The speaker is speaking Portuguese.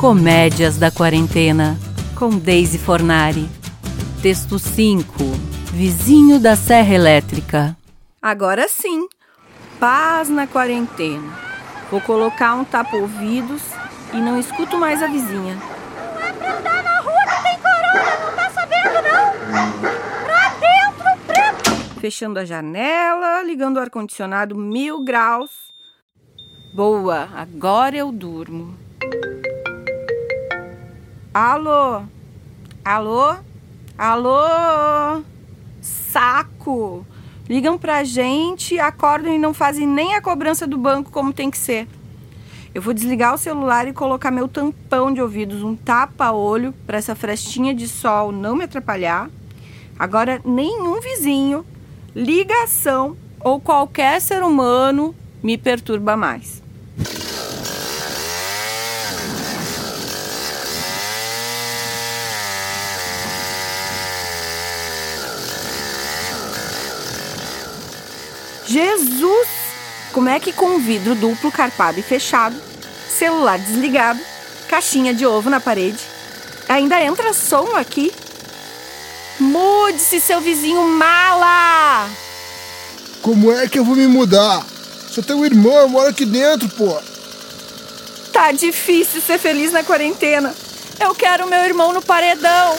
Comédias da Quarentena, com Daisy Fornari. Texto 5. Vizinho da Serra Elétrica. Agora sim, paz na quarentena. Vou colocar um tapa-ouvidos e não escuto mais a vizinha. Não é pra andar na rua que tem corona, não tá sabendo não? Pra dentro, preto! Fechando a janela, ligando o ar-condicionado mil graus. Boa, agora eu durmo. Alô? Alô? Alô? Saco! Ligam pra gente, acordam e não fazem nem a cobrança do banco como tem que ser. Eu vou desligar o celular e colocar meu tampão de ouvidos, um tapa-olho, para essa frestinha de sol não me atrapalhar. Agora, nenhum vizinho, ligação ou qualquer ser humano me perturba mais. Jesus! Como é que com vidro duplo carpado e fechado, celular desligado, caixinha de ovo na parede, ainda entra som aqui? Mude-se, seu vizinho mala! Como é que eu vou me mudar? Sou teu irmão, eu moro aqui dentro, pô. Tá difícil ser feliz na quarentena. Eu quero meu irmão no paredão.